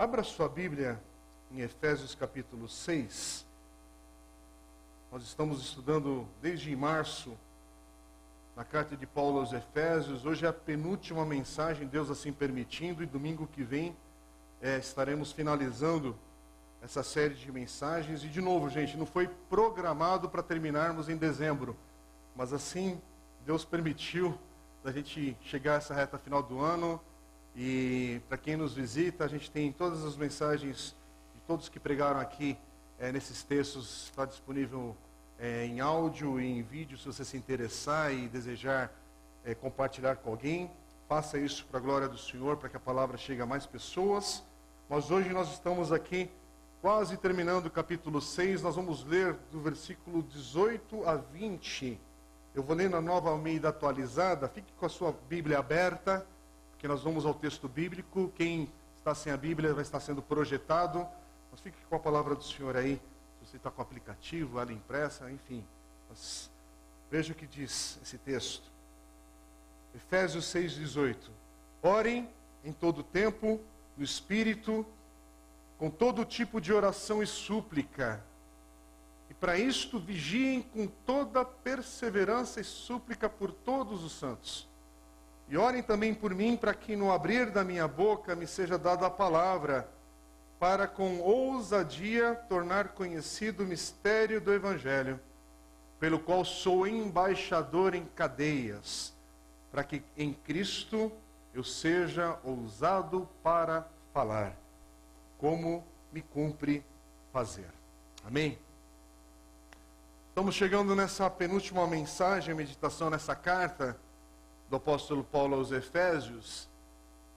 Abra sua Bíblia em Efésios capítulo 6. Nós estamos estudando desde março na carta de Paulo aos Efésios. Hoje é a penúltima mensagem, Deus assim permitindo, e domingo que vem é, estaremos finalizando essa série de mensagens. E de novo, gente, não foi programado para terminarmos em dezembro, mas assim Deus permitiu da gente chegar a essa reta final do ano. E para quem nos visita, a gente tem todas as mensagens de todos que pregaram aqui é, nesses textos, está disponível é, em áudio e em vídeo, se você se interessar e desejar é, compartilhar com alguém. Faça isso para a glória do Senhor, para que a palavra chegue a mais pessoas. Mas hoje nós estamos aqui quase terminando o capítulo 6, nós vamos ler do versículo 18 a 20. Eu vou ler na nova Almeida atualizada, fique com a sua Bíblia aberta, porque nós vamos ao texto bíblico. Quem está sem a Bíblia vai estar sendo projetado, mas fique com a palavra do Senhor aí você está com o aplicativo, ela impressa, enfim. Mas veja o que diz esse texto. Efésios 6,18. Orem em todo tempo, no Espírito, com todo tipo de oração e súplica. E para isto vigiem com toda perseverança e súplica por todos os santos. E orem também por mim, para que no abrir da minha boca me seja dada a palavra para com ousadia tornar conhecido o mistério do Evangelho, pelo qual sou embaixador em cadeias, para que em Cristo eu seja ousado para falar, como me cumpre fazer. Amém? Estamos chegando nessa penúltima mensagem, meditação nessa carta do apóstolo Paulo aos Efésios.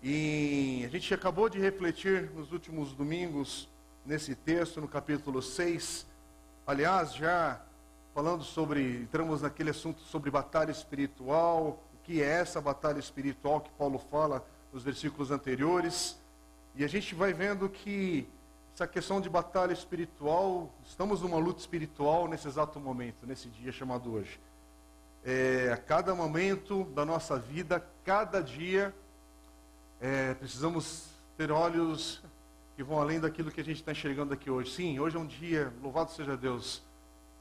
E a gente acabou de refletir nos últimos domingos nesse texto, no capítulo 6. Aliás, já falando sobre, entramos naquele assunto sobre batalha espiritual, o que é essa batalha espiritual que Paulo fala nos versículos anteriores. E a gente vai vendo que essa questão de batalha espiritual, estamos numa luta espiritual nesse exato momento, nesse dia chamado hoje. É, a cada momento da nossa vida, cada dia, é, precisamos ter olhos que vão além daquilo que a gente está enxergando aqui hoje. Sim, hoje é um dia, louvado seja Deus,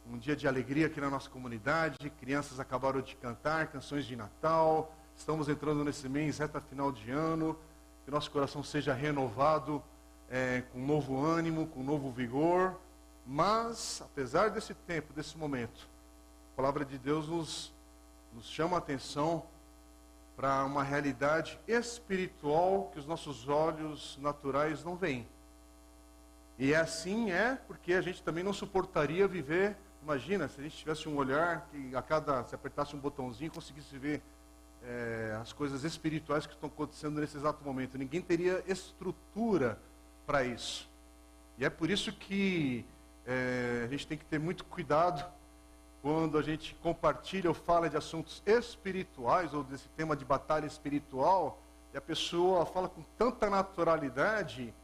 um dia de alegria aqui na nossa comunidade. Crianças acabaram de cantar canções de Natal. Estamos entrando nesse mês, reta final de ano. Que nosso coração seja renovado é, com novo ânimo, com novo vigor. Mas, apesar desse tempo, desse momento, palavra de Deus nos, nos chama a atenção para uma realidade espiritual que os nossos olhos naturais não veem. E assim é porque a gente também não suportaria viver. Imagina se a gente tivesse um olhar que a cada se apertasse um botãozinho conseguisse ver é, as coisas espirituais que estão acontecendo nesse exato momento. Ninguém teria estrutura para isso. E é por isso que é, a gente tem que ter muito cuidado quando a gente compartilha ou fala de assuntos espirituais ou desse tema de batalha espiritual, e a pessoa fala com tanta naturalidade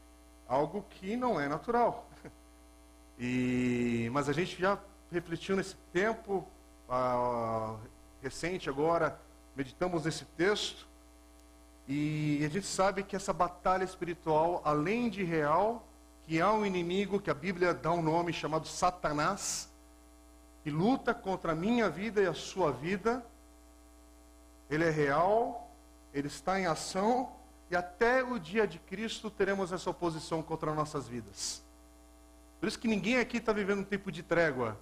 algo que não é natural. E, mas a gente já refletiu nesse tempo ah, recente agora, meditamos nesse texto, e a gente sabe que essa batalha espiritual, além de real, que há um inimigo que a Bíblia dá um nome chamado Satanás, que luta contra a minha vida e a sua vida, ele é real, ele está em ação, e até o dia de Cristo teremos essa oposição contra nossas vidas. Por isso que ninguém aqui está vivendo um tempo de trégua.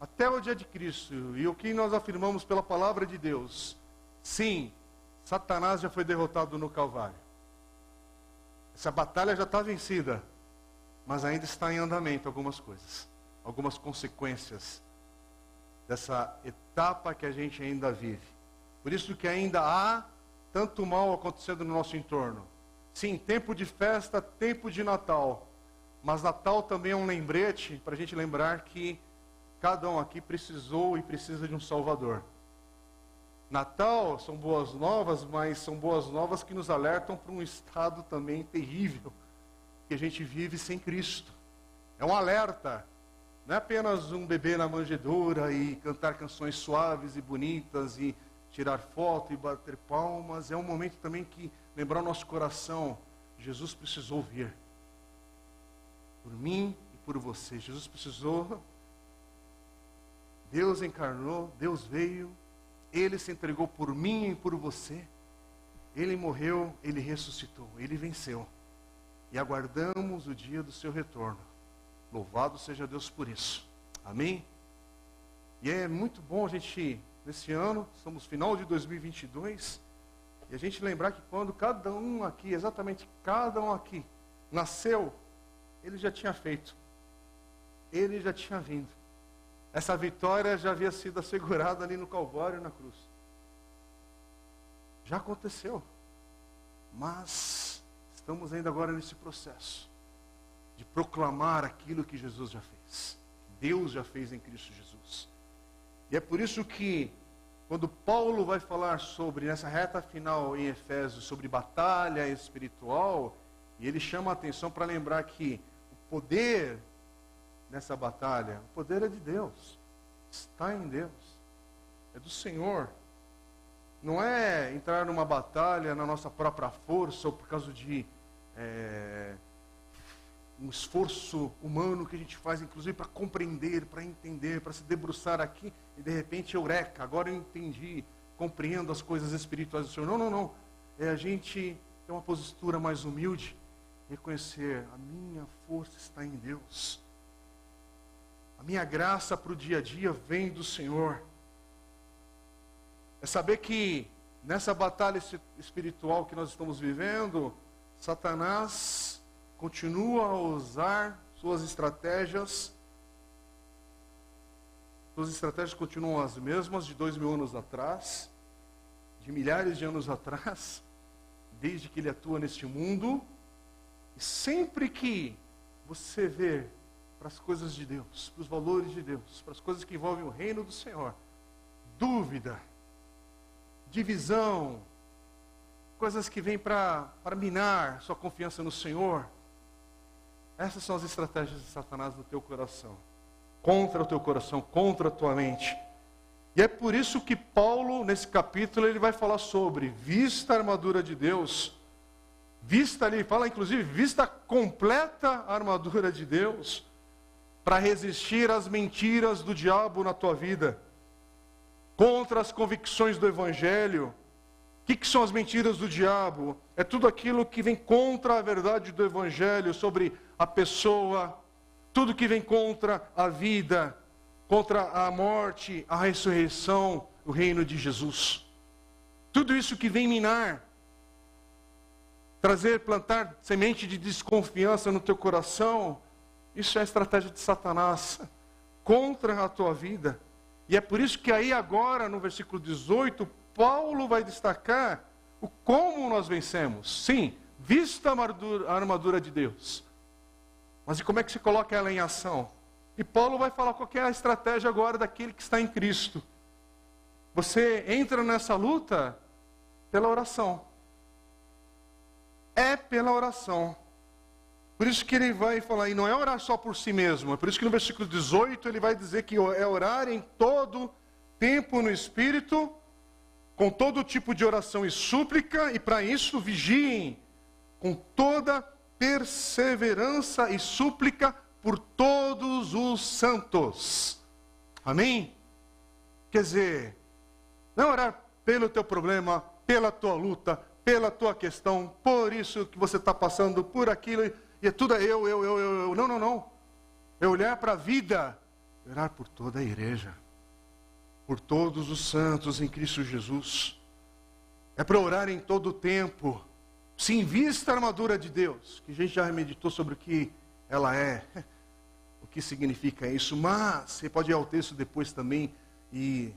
Até o dia de Cristo. E o que nós afirmamos pela palavra de Deus. Sim, Satanás já foi derrotado no Calvário. Essa batalha já está vencida. Mas ainda está em andamento algumas coisas. Algumas consequências dessa etapa que a gente ainda vive. Por isso que ainda há tanto mal acontecendo no nosso entorno. Sim, tempo de festa, tempo de Natal. Mas Natal também é um lembrete para a gente lembrar que cada um aqui precisou e precisa de um Salvador. Natal são boas novas, mas são boas novas que nos alertam para um estado também terrível que a gente vive sem Cristo. É um alerta não é apenas um bebê na manjedoura e cantar canções suaves e bonitas e tirar foto e bater palmas. É um momento também que lembrar o nosso coração, Jesus precisou vir. por mim e por você. Jesus precisou, Deus encarnou, Deus veio, Ele se entregou por mim e por você. Ele morreu, Ele ressuscitou, Ele venceu. E aguardamos o dia do seu retorno. Louvado seja Deus por isso. Amém? E é muito bom a gente, nesse ano, estamos final de 2022, e a gente lembrar que quando cada um aqui, exatamente cada um aqui, nasceu, ele já tinha feito. Ele já tinha vindo. Essa vitória já havia sido assegurada ali no Calvário na cruz. Já aconteceu. Mas estamos ainda agora nesse processo de proclamar aquilo que Jesus já fez. Deus já fez em Cristo Jesus. E é por isso que quando Paulo vai falar sobre nessa reta final em Efésios sobre batalha espiritual, e ele chama a atenção para lembrar que o poder nessa batalha, o poder é de Deus. Está em Deus. É do Senhor. Não é entrar numa batalha na nossa própria força ou por causa de é, um esforço humano que a gente faz, inclusive para compreender, para entender, para se debruçar aqui e de repente, eureka, agora eu entendi, compreendo as coisas espirituais do Senhor. Não, não, não. É a gente ter uma postura mais humilde reconhecer: a minha força está em Deus. A minha graça para o dia a dia vem do Senhor. É saber que nessa batalha espiritual que nós estamos vivendo, Satanás continua a usar suas estratégias. Suas estratégias continuam as mesmas de dois mil anos atrás, de milhares de anos atrás, desde que ele atua neste mundo. E sempre que você vê para as coisas de Deus, para os valores de Deus, para as coisas que envolvem o reino do Senhor, dúvida, divisão, coisas que vêm para minar sua confiança no Senhor, essas são as estratégias de Satanás no teu coração, contra o teu coração, contra a tua mente. E é por isso que Paulo, nesse capítulo, ele vai falar sobre vista a armadura de Deus Vista ali, fala inclusive, vista completa a armadura de Deus para resistir às mentiras do diabo na tua vida, contra as convicções do Evangelho. O que, que são as mentiras do diabo? É tudo aquilo que vem contra a verdade do Evangelho sobre a pessoa, tudo que vem contra a vida, contra a morte, a ressurreição, o reino de Jesus. Tudo isso que vem minar trazer, plantar semente de desconfiança no teu coração, isso é a estratégia de Satanás contra a tua vida. E é por isso que aí agora, no versículo 18, Paulo vai destacar o como nós vencemos. Sim, vista a armadura, de Deus. Mas e como é que se coloca ela em ação? E Paulo vai falar qual é a estratégia agora daquele que está em Cristo. Você entra nessa luta pela oração é pela oração. Por isso que ele vai falar, e não é orar só por si mesmo, é por isso que no versículo 18 ele vai dizer que é orar em todo tempo no Espírito, com todo tipo de oração e súplica, e para isso vigiem com toda perseverança e súplica por todos os santos. Amém? Quer dizer, não orar pelo teu problema, pela tua luta, pela tua questão, por isso que você está passando, por aquilo, e é tudo é eu, eu, eu, eu. Não, não, não. É olhar para a vida, orar por toda a igreja, por todos os santos em Cristo Jesus. É para orar em todo o tempo. Se invista a armadura de Deus, que a gente já meditou sobre o que ela é, o que significa isso, mas você pode ir ao texto depois também e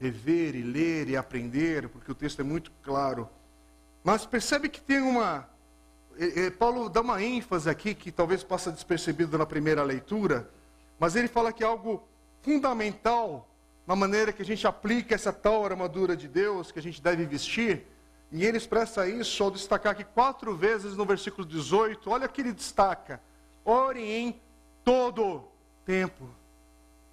rever e ler e aprender, porque o texto é muito claro. Mas percebe que tem uma. Paulo dá uma ênfase aqui que talvez passa despercebido na primeira leitura, mas ele fala que é algo fundamental na maneira que a gente aplica essa tal armadura de Deus que a gente deve vestir. E ele expressa isso ao destacar aqui quatro vezes no versículo 18. Olha que ele destaca: ore em todo tempo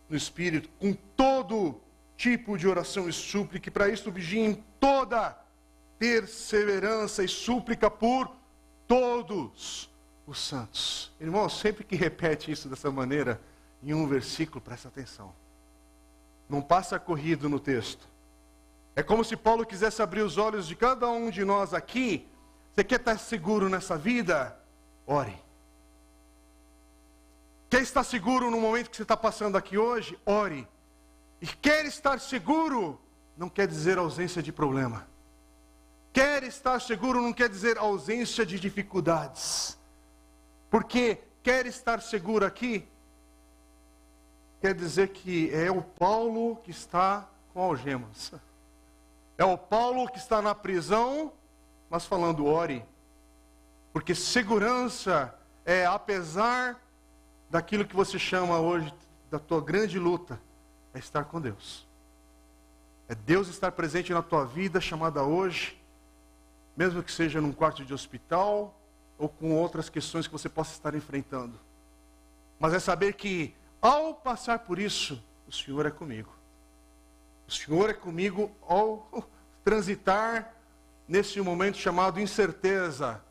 no Espírito, com todo tipo de oração e súplica, e para isso vigiem toda perseverança e súplica por todos os santos. Irmão, sempre que repete isso dessa maneira, em um versículo, presta atenção. Não passa corrido no texto. É como se Paulo quisesse abrir os olhos de cada um de nós aqui. Você quer estar seguro nessa vida? Ore. Quer estar seguro no momento que você está passando aqui hoje? Ore. E quer estar seguro não quer dizer ausência de problema. Quer estar seguro não quer dizer ausência de dificuldades. Porque quer estar seguro aqui quer dizer que é o Paulo que está com algemas. É o Paulo que está na prisão, mas falando ore. Porque segurança é apesar daquilo que você chama hoje da tua grande luta, é estar com Deus. É Deus estar presente na tua vida, chamada hoje, mesmo que seja num quarto de hospital ou com outras questões que você possa estar enfrentando. Mas é saber que ao passar por isso, o Senhor é comigo. O Senhor é comigo ao transitar nesse momento chamado incerteza.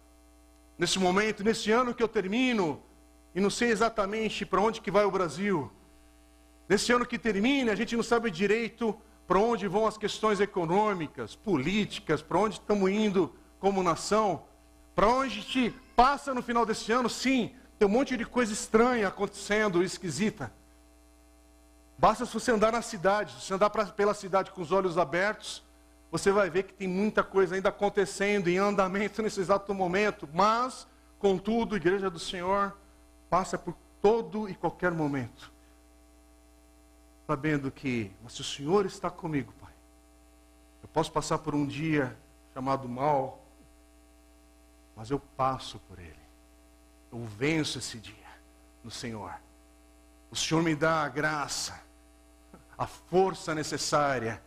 Nesse momento, nesse ano que eu termino, e não sei exatamente para onde que vai o Brasil. Nesse ano que termina, a gente não sabe direito para onde vão as questões econômicas, políticas, para onde estamos indo como nação, para onde gente passa no final desse ano, sim, tem um monte de coisa estranha acontecendo, esquisita. Basta você andar na cidade, se você andar pra, pela cidade com os olhos abertos, você vai ver que tem muita coisa ainda acontecendo em andamento nesse exato momento, mas, contudo, a igreja do Senhor passa por todo e qualquer momento, sabendo que, mas se o Senhor está comigo, Pai, eu posso passar por um dia chamado mal, mas eu passo por ele. Eu venço esse dia no Senhor. O Senhor me dá a graça, a força necessária.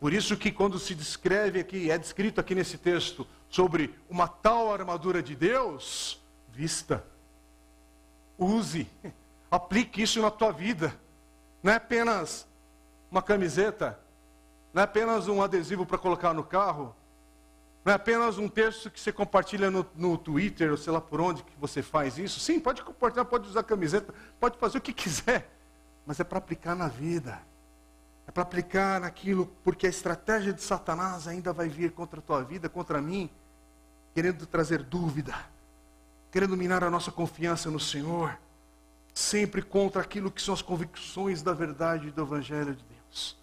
Por isso que quando se descreve aqui, é descrito aqui nesse texto, sobre uma tal armadura de Deus, vista Use, aplique isso na tua vida. Não é apenas uma camiseta, não é apenas um adesivo para colocar no carro, não é apenas um texto que você compartilha no, no, Twitter, ou sei lá por onde que você faz isso. Sim, pode compartilhar, pode usar camiseta, pode fazer o que quiser, mas é para aplicar na vida. É para aplicar naquilo, porque a estratégia de Satanás ainda vai vir contra a tua vida, contra mim, querendo trazer dúvida querendo minar a nossa confiança no Senhor, sempre contra aquilo que são as convicções da verdade do Evangelho de Deus.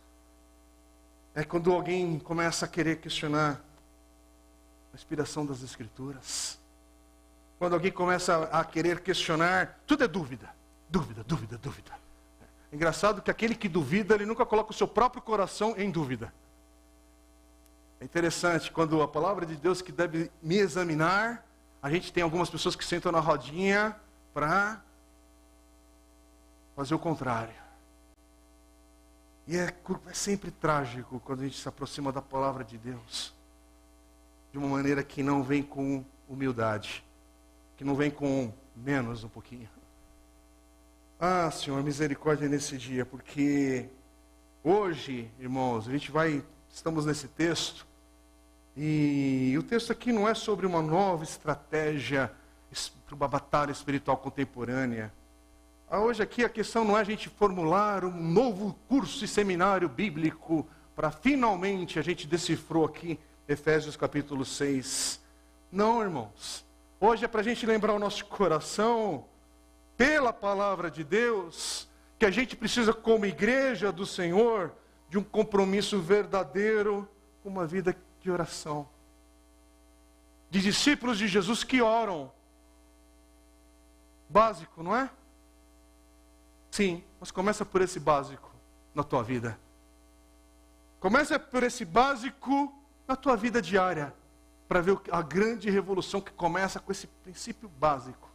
É quando alguém começa a querer questionar inspiração das Escrituras. Quando alguém começa a querer questionar, tudo é dúvida, dúvida, dúvida, dúvida. É engraçado que aquele que duvida, ele nunca coloca o seu próprio coração em dúvida. É interessante quando a palavra de Deus que deve me examinar, a gente tem algumas pessoas que sentam na rodinha para fazer o contrário. E é, é, sempre trágico quando a gente se aproxima da palavra de Deus de uma maneira que não vem com humildade, que não vem com menos um pouquinho. Ah, Senhor, misericórdia nesse dia, porque hoje, irmãos, a gente vai, estamos nesse texto, e o texto aqui não é sobre uma nova estratégia para uma batalha espiritual contemporânea. Ah, hoje aqui a questão não é a gente formular um novo curso e seminário bíblico para finalmente a gente decifrou aqui Efésios capítulo 6. Não, irmãos. Hoje é para a gente lembrar o nosso coração, pela palavra de Deus, que a gente precisa, como igreja do Senhor, de um compromisso verdadeiro com uma vida de oração. De discípulos de Jesus que oram. Básico, não é? Sim, mas começa por esse básico na tua vida. Começa por esse básico na tua vida diária, para ver a grande revolução que começa com esse princípio básico.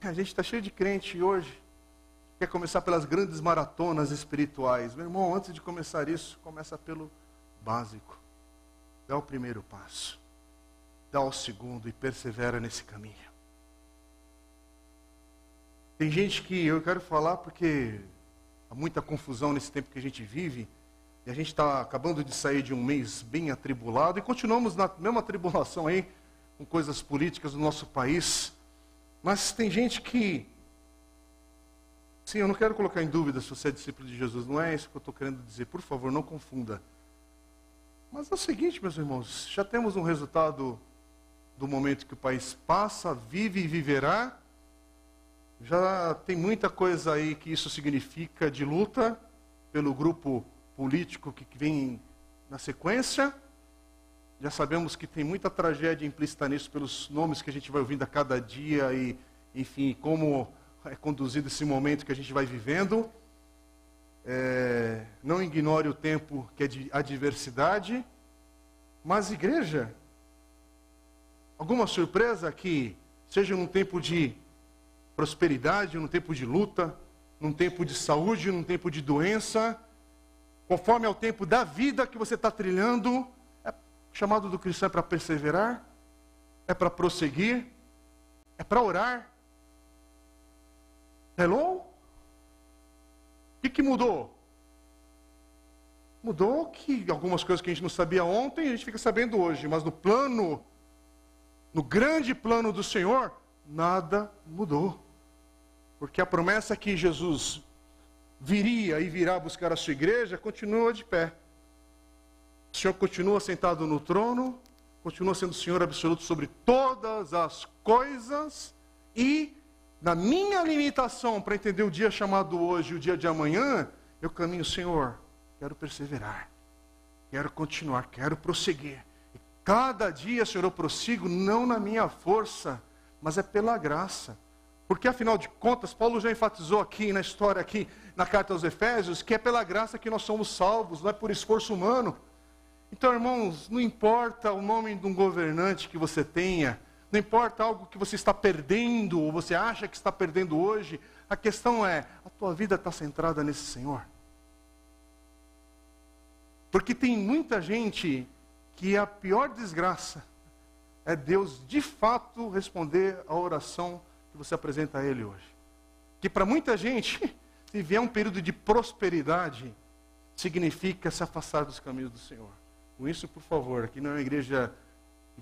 A gente está cheio de crente hoje quer começar pelas grandes maratonas espirituais. Meu irmão, antes de começar isso, começa pelo básico. Dá o primeiro passo. Dá o segundo e persevera nesse caminho. Tem gente que eu quero falar porque há muita confusão nesse tempo que a gente vive. E a gente está acabando de sair de um mês bem atribulado e continuamos na mesma tribulação aí, com coisas políticas do nosso país, mas tem gente que. Sim, eu não quero colocar em dúvida se você é discípulo de Jesus, não é isso que eu estou querendo dizer, por favor, não confunda. Mas é o seguinte, meus irmãos, já temos um resultado do momento que o país passa, vive e viverá. Já tem muita coisa aí que isso significa de luta pelo grupo político que vem na sequência. Já sabemos que tem muita tragédia implícita nisso pelos nomes que a gente vai ouvindo a cada dia e, enfim, como é conduzido esse momento que a gente vai vivendo. É, não ignore o tempo que é de adversidade, mas igreja, alguma surpresa que seja num tempo de prosperidade, num tempo de luta, num tempo de saúde, num tempo de doença, conforme ao tempo da vida que você está trilhando, é chamado do cristão é para perseverar, é para prosseguir, é para orar. Hello? O que, que mudou? Mudou que algumas coisas que a gente não sabia ontem, a gente fica sabendo hoje, mas no plano, no grande plano do Senhor, nada mudou. Porque a promessa que Jesus viria e virá buscar a sua igreja continua de pé. O Senhor continua sentado no trono, continua sendo Senhor absoluto sobre todas as coisas e na minha limitação para entender o dia chamado hoje, o dia de amanhã, eu caminho, Senhor, quero perseverar, quero continuar, quero prosseguir. E cada dia, Senhor, eu prossigo não na minha força, mas é pela graça. Porque afinal de contas, Paulo já enfatizou aqui na história aqui na carta aos Efésios que é pela graça que nós somos salvos, não é por esforço humano. Então, irmãos, não importa o nome de um governante que você tenha, não importa algo que você está perdendo ou você acha que está perdendo hoje, a questão é: a tua vida está centrada nesse Senhor? Porque tem muita gente que a pior desgraça é Deus de fato responder a oração que você apresenta a Ele hoje. Que para muita gente, se vier um período de prosperidade, significa se afastar dos caminhos do Senhor. Com isso, por favor, aqui não é uma igreja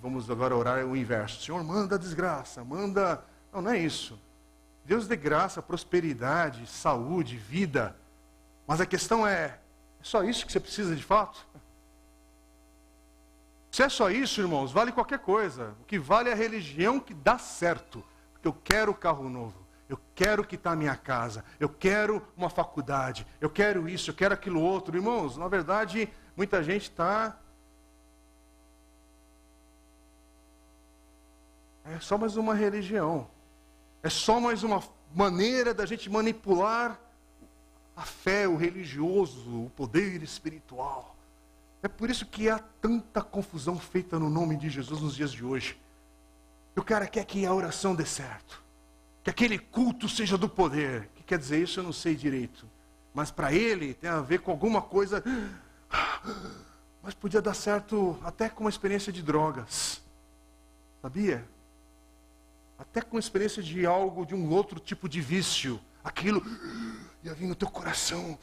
vamos agora orar o inverso. Senhor, manda desgraça, manda. Não, não é isso. Deus dê graça, prosperidade, saúde, vida. Mas a questão é: é só isso que você precisa de fato? Se é só isso, irmãos, vale qualquer coisa. O que vale é a religião que dá certo. Eu quero carro novo. Eu quero quitar minha casa. Eu quero uma faculdade. Eu quero isso, eu quero aquilo outro. Irmãos, na verdade, muita gente está. É só mais uma religião. É só mais uma maneira da gente manipular a fé, o religioso, o poder espiritual. É por isso que há tanta confusão feita no nome de Jesus nos dias de hoje. E o cara quer que a oração dê certo. Que aquele culto seja do poder. O que quer dizer isso? Eu não sei direito. Mas para ele tem a ver com alguma coisa. Mas podia dar certo até com uma experiência de drogas. Sabia? Até com experiência de algo, de um outro tipo de vício. Aquilo ia vir no teu coração,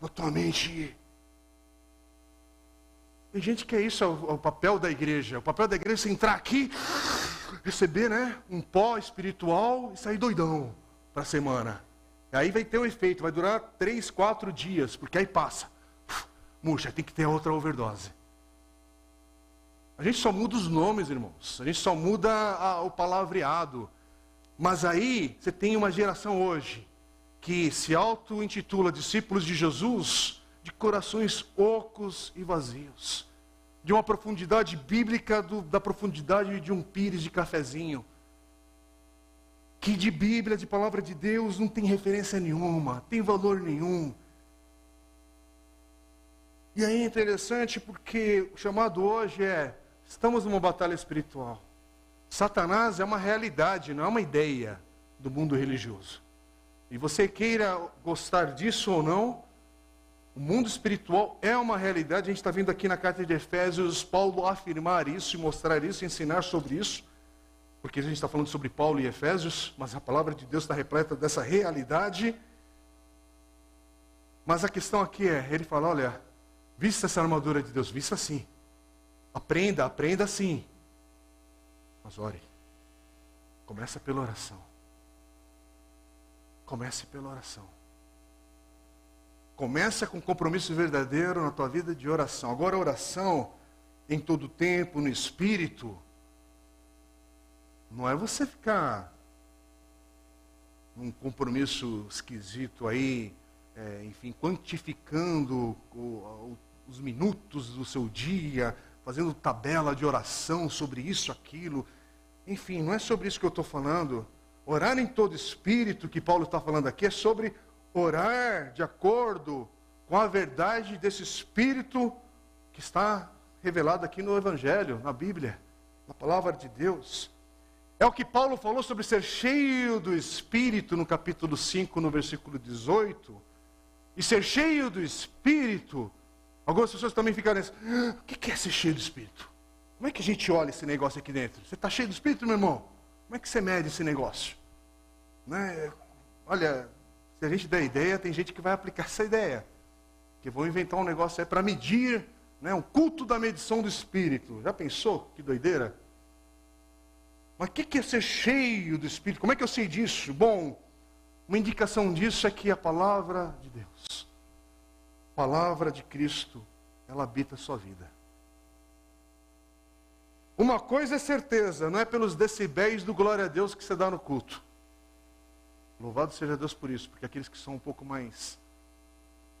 na tua mente. Tem gente que é isso, é o, é o papel da igreja. O papel da igreja é entrar aqui receber né, um pó espiritual e sair doidão para a semana. Aí vai ter um efeito, vai durar três, quatro dias, porque aí passa. Murcha, tem que ter outra overdose. A gente só muda os nomes, irmãos. A gente só muda a, o palavreado. Mas aí você tem uma geração hoje que se auto-intitula discípulos de Jesus de corações ocos e vazios de uma profundidade bíblica do, da profundidade de um pires de cafezinho. Que de Bíblia, de palavra de Deus, não tem referência nenhuma, tem valor nenhum. E aí é interessante porque o chamado hoje é: estamos numa batalha espiritual. Satanás é uma realidade, não é uma ideia do mundo religioso. E você queira gostar disso ou não, o mundo espiritual é uma realidade, a gente está vendo aqui na carta de Efésios Paulo afirmar isso, mostrar isso, ensinar sobre isso, porque a gente está falando sobre Paulo e Efésios, mas a palavra de Deus está repleta dessa realidade. Mas a questão aqui é, ele fala, olha, vista essa armadura de Deus, vista assim. Aprenda, aprenda assim. Mas ore. Começa pela oração. Comece pela oração. Começa com compromisso verdadeiro na tua vida de oração. Agora, oração em todo tempo, no espírito, não é você ficar num compromisso esquisito aí, é, enfim, quantificando o, o, os minutos do seu dia, fazendo tabela de oração sobre isso, aquilo. Enfim, não é sobre isso que eu estou falando. Orar em todo espírito, que Paulo está falando aqui, é sobre orar de acordo com a verdade desse espírito que está revelado aqui no Evangelho, na Bíblia, na palavra de Deus. É o que Paulo falou sobre ser cheio do Espírito no capítulo 5, no versículo 18. E ser cheio do Espírito, algumas pessoas também ficaram assim: ah, o que é ser cheio do Espírito? Como é que a gente olha esse negócio aqui dentro? Você está cheio do Espírito, meu irmão? Como é que você mede esse negócio? Né? Olha, se a gente der ideia, tem gente que vai aplicar essa ideia. Que vão inventar um negócio aí para medir, né, um culto da medição do Espírito. Já pensou? Que doideira. Mas o que é ser cheio do Espírito? Como é que eu sei disso? Bom, uma indicação disso é que a palavra de Deus, a palavra de Cristo, ela habita a sua vida. Uma coisa é certeza, não é pelos decibéis do glória a Deus que você dá no culto. Louvado seja Deus por isso, porque aqueles que são um pouco mais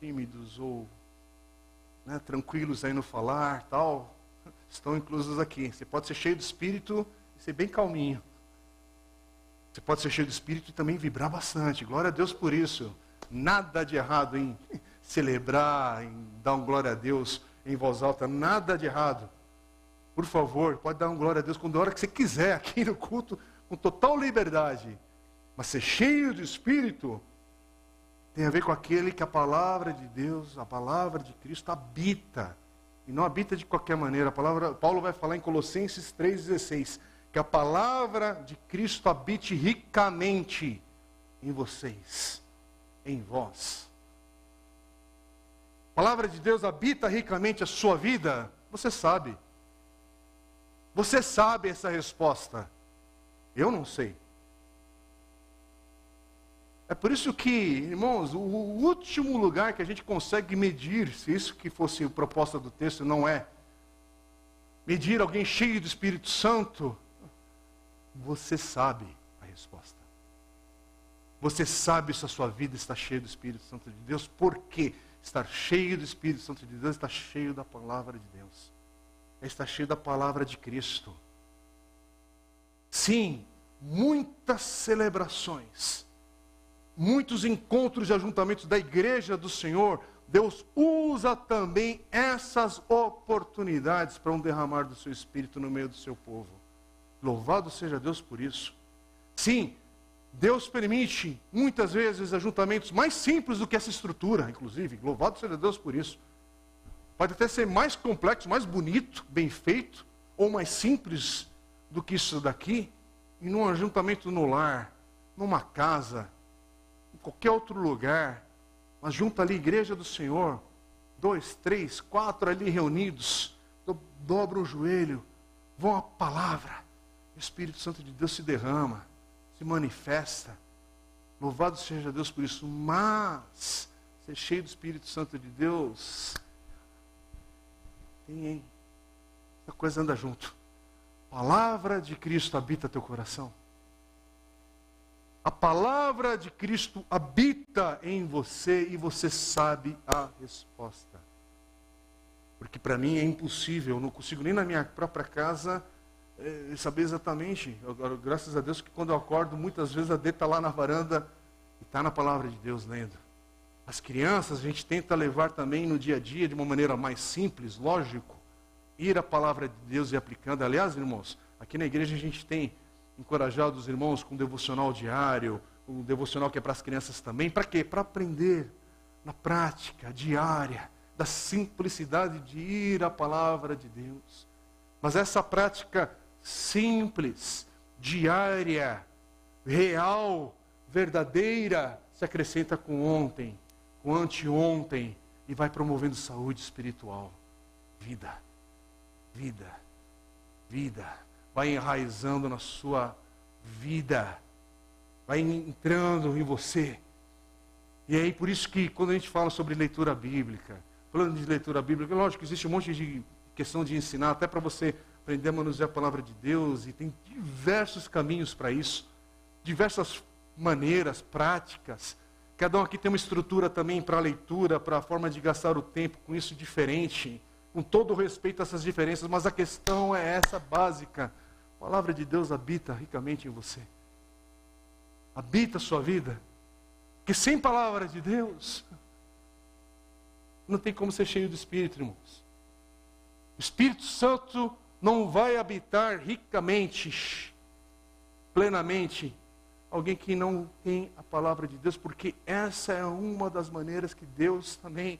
tímidos ou né, tranquilos aí no falar, tal, estão inclusos aqui. Você pode ser cheio do Espírito ser bem calminho. Você pode ser cheio de espírito e também vibrar bastante. Glória a Deus por isso. Nada de errado em celebrar, em dar um glória a Deus em voz alta. Nada de errado. Por favor, pode dar um glória a Deus quando a hora que você quiser, aqui no culto, com total liberdade. Mas ser cheio de espírito tem a ver com aquele que a palavra de Deus, a palavra de Cristo habita. E não habita de qualquer maneira. A palavra, Paulo vai falar em Colossenses 3,16 que a palavra de Cristo habite ricamente em vocês, em vós. A palavra de Deus habita ricamente a sua vida, você sabe. Você sabe essa resposta. Eu não sei. É por isso que, irmãos, o último lugar que a gente consegue medir, se isso que fosse a proposta do texto, não é medir alguém cheio do Espírito Santo, você sabe a resposta. Você sabe se a sua vida está cheia do Espírito Santo de Deus, porque estar cheio do Espírito Santo de Deus está cheio da palavra de Deus. Está cheio da palavra de Cristo. Sim, muitas celebrações, muitos encontros e ajuntamentos da igreja do Senhor, Deus usa também essas oportunidades para um derramar do seu espírito no meio do seu povo. Louvado seja Deus por isso. Sim, Deus permite muitas vezes ajuntamentos mais simples do que essa estrutura, inclusive. Louvado seja Deus por isso. Pode até ser mais complexo, mais bonito, bem feito, ou mais simples do que isso daqui, e num ajuntamento no lar, numa casa, em qualquer outro lugar, mas junta ali, igreja do Senhor, dois, três, quatro ali reunidos, dobra o joelho, vão à palavra, o Espírito Santo de Deus se derrama, se manifesta. Louvado seja Deus por isso. Mas, ser cheio do Espírito Santo de Deus, tem, hein? A coisa anda junto. Palavra de Cristo habita teu coração. A palavra de Cristo habita em você e você sabe a resposta. Porque para mim é impossível, eu não consigo nem na minha própria casa é, saber exatamente. Eu, graças a Deus que quando eu acordo, muitas vezes a D está lá na varanda e está na palavra de Deus lendo. As crianças a gente tenta levar também no dia a dia de uma maneira mais simples, lógico, ir à palavra de Deus e aplicando. Aliás, irmãos, aqui na igreja a gente tem encorajado os irmãos com um devocional diário, um devocional que é para as crianças também. Para quê? Para aprender na prática diária da simplicidade de ir à palavra de Deus. Mas essa prática simples, diária, real, verdadeira, se acrescenta com ontem, com anteontem e vai promovendo saúde espiritual. Vida, vida, vida. Vai enraizando na sua vida, vai entrando em você. E aí, por isso que quando a gente fala sobre leitura bíblica, falando de leitura bíblica, lógico que existe um monte de questão de ensinar, até para você aprender a manusear a palavra de Deus, e tem diversos caminhos para isso, diversas maneiras, práticas. Cada um aqui tem uma estrutura também para leitura, para a forma de gastar o tempo com isso diferente, com todo respeito a essas diferenças, mas a questão é essa básica. A palavra de Deus habita ricamente em você. Habita a sua vida. Que sem palavra de Deus, não tem como ser cheio do Espírito, irmãos. O Espírito Santo não vai habitar ricamente, plenamente, alguém que não tem a palavra de Deus, porque essa é uma das maneiras que Deus também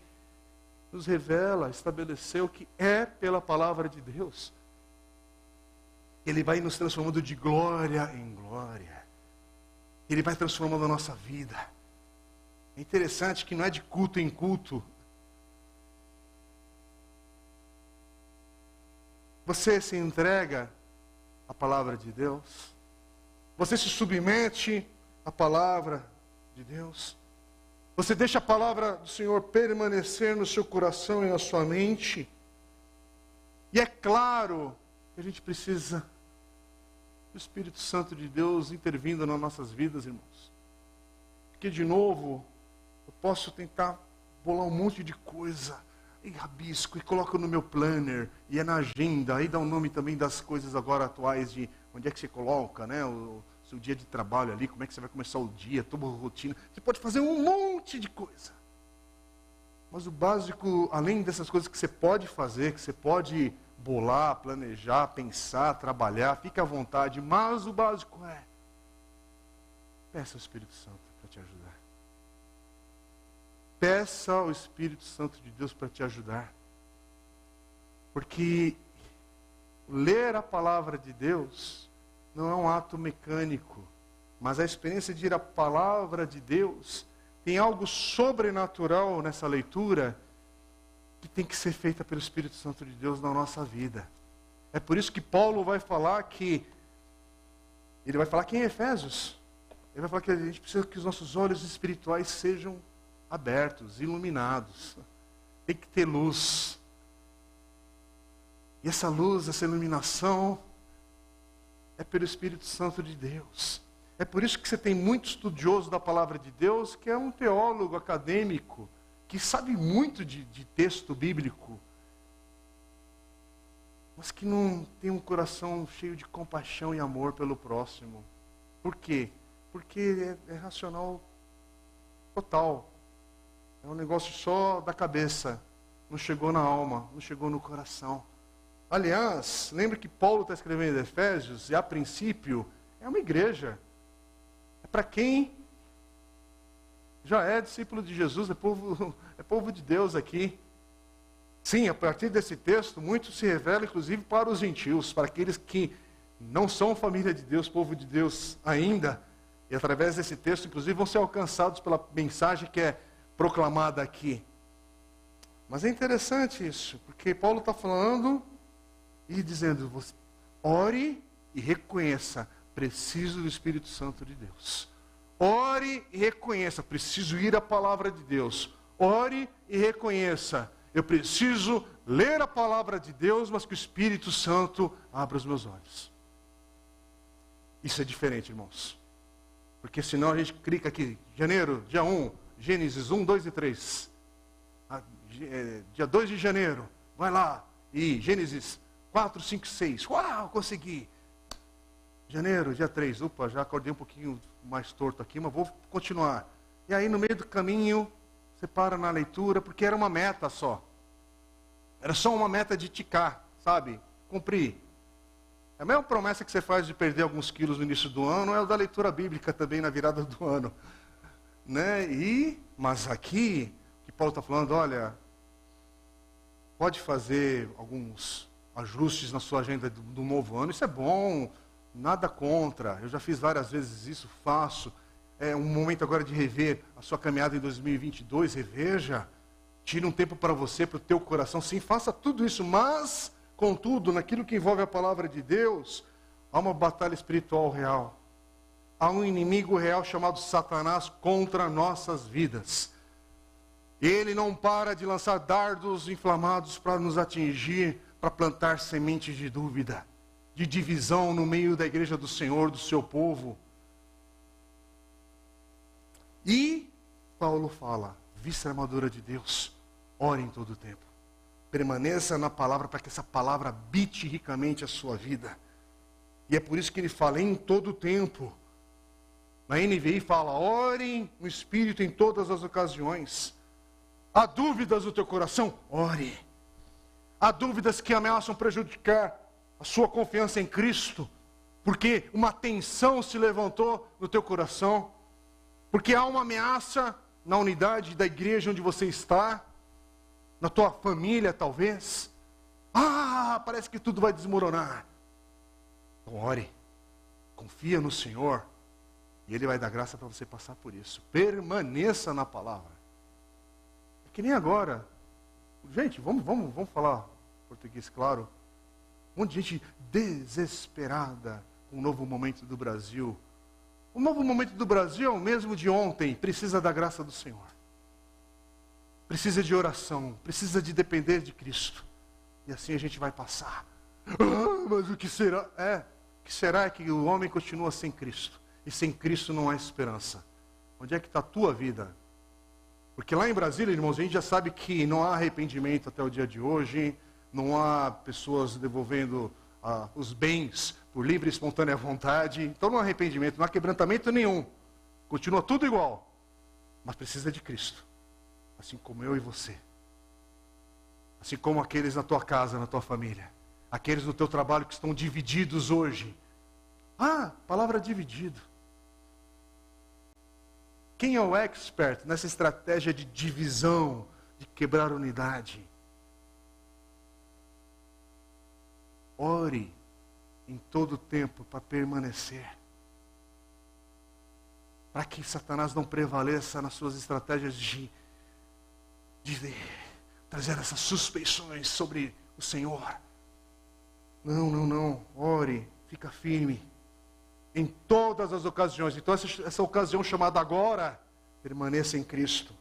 nos revela, estabeleceu que é pela palavra de Deus. Ele vai nos transformando de glória em glória. Ele vai transformando a nossa vida. É interessante que não é de culto em culto. Você se entrega à palavra de Deus. Você se submete à palavra de Deus. Você deixa a palavra do Senhor permanecer no seu coração e na sua mente. E é claro a gente precisa do Espírito Santo de Deus intervindo nas nossas vidas, irmãos. Porque, de novo, eu posso tentar bolar um monte de coisa e rabisco e coloco no meu planner e é na agenda. Aí dá o um nome também das coisas agora atuais de onde é que você coloca, né? O seu dia de trabalho ali, como é que você vai começar o dia, toda a rotina. Você pode fazer um monte de coisa. Mas o básico, além dessas coisas que você pode fazer, que você pode bolar, planejar, pensar, trabalhar, fique à vontade, mas o básico é peça ao Espírito Santo para te ajudar. Peça ao Espírito Santo de Deus para te ajudar. Porque ler a palavra de Deus não é um ato mecânico, mas a experiência de ir à palavra de Deus tem algo sobrenatural nessa leitura que tem que ser feita pelo Espírito Santo de Deus na nossa vida. É por isso que Paulo vai falar que ele vai falar que em Efésios, ele vai falar que a gente precisa que os nossos olhos espirituais sejam abertos, iluminados. Tem que ter luz. E essa luz, essa iluminação, é pelo Espírito Santo de Deus. É por isso que você tem muito estudioso da palavra de Deus, que é um teólogo acadêmico, que sabe muito de, de texto bíblico, mas que não tem um coração cheio de compaixão e amor pelo próximo. Por quê? Porque é, é racional total. É um negócio só da cabeça. Não chegou na alma, não chegou no coração. Aliás, lembre que Paulo está escrevendo Efésios, e a princípio é uma igreja. É para quem já é discípulo de Jesus, é povo, é povo de Deus aqui. Sim, a partir desse texto, muito se revela, inclusive, para os gentios, para aqueles que não são família de Deus, povo de Deus ainda, e através desse texto, inclusive, vão ser alcançados pela mensagem que é proclamada aqui. Mas é interessante isso, porque Paulo está falando e dizendo: ore e reconheça, preciso do Espírito Santo de Deus. Ore e reconheça, preciso ir à palavra de Deus. Ore e reconheça, eu preciso ler a palavra de Deus, mas que o Espírito Santo abra os meus olhos. Isso é diferente, irmãos. Porque senão a gente clica aqui, janeiro, dia 1, Gênesis 1, 2 e 3. Ah, é, dia 2 de janeiro, vai lá. E Gênesis 4, 5, 6. Uau, consegui. Janeiro, dia 3. Opa, já acordei um pouquinho mais torto aqui, mas vou continuar. E aí, no meio do caminho, você para na leitura, porque era uma meta só. Era só uma meta de ticar, sabe? Cumprir. A mesma promessa que você faz de perder alguns quilos no início do ano é o da leitura bíblica também na virada do ano. Né? E, mas aqui, que Paulo está falando, olha, pode fazer alguns ajustes na sua agenda do, do novo ano, isso é bom, nada contra. Eu já fiz várias vezes isso, faço. É um momento agora de rever a sua caminhada em 2022, reveja. Tire um tempo para você, para o teu coração. Sim, faça tudo isso, mas, contudo, naquilo que envolve a palavra de Deus, Há uma batalha espiritual real. Há um inimigo real chamado Satanás contra nossas vidas. Ele não para de lançar dardos inflamados para nos atingir, para plantar sementes de dúvida, de divisão no meio da igreja do Senhor, do seu povo. E Paulo fala: vista a armadura de Deus, ore em todo o tempo. Permaneça na palavra para que essa palavra habite ricamente a sua vida. E é por isso que ele fala em todo o tempo. Na NVI fala: orem no Espírito em todas as ocasiões. Há dúvidas no teu coração? Ore. Há dúvidas que ameaçam prejudicar a sua confiança em Cristo, porque uma tensão se levantou no teu coração, porque há uma ameaça na unidade da igreja onde você está, na tua família talvez. Ah, parece que tudo vai desmoronar. Então ore, confia no Senhor, e Ele vai dar graça para você passar por isso. Permaneça na palavra. É que nem agora. Gente, vamos, vamos, vamos falar português claro. Um monte de gente desesperada com o novo momento do Brasil. O novo momento do Brasil é o mesmo de ontem, precisa da graça do Senhor. Precisa de oração, precisa de depender de Cristo. E assim a gente vai passar. Ah, mas o que será? É, o que será é que o homem continua sem Cristo. E sem Cristo não há esperança. Onde é que está a tua vida? Porque lá em Brasília, irmãos, a gente já sabe que não há arrependimento até o dia de hoje, não há pessoas devolvendo ah, os bens por livre e espontânea vontade. Então não há arrependimento, não há quebrantamento nenhum. Continua tudo igual. Mas precisa de Cristo. Assim como eu e você. Assim como aqueles na tua casa, na tua família. Aqueles no teu trabalho que estão divididos hoje. Ah, palavra dividido. Quem é o expert nessa estratégia de divisão, de quebrar unidade? Ore em todo o tempo para permanecer. Para que Satanás não prevaleça nas suas estratégias de, de, de trazer essas suspeições sobre o Senhor. Não, não, não. Ore, fica firme. Em todas as ocasiões. Então, essa, essa ocasião chamada agora, permaneça em Cristo.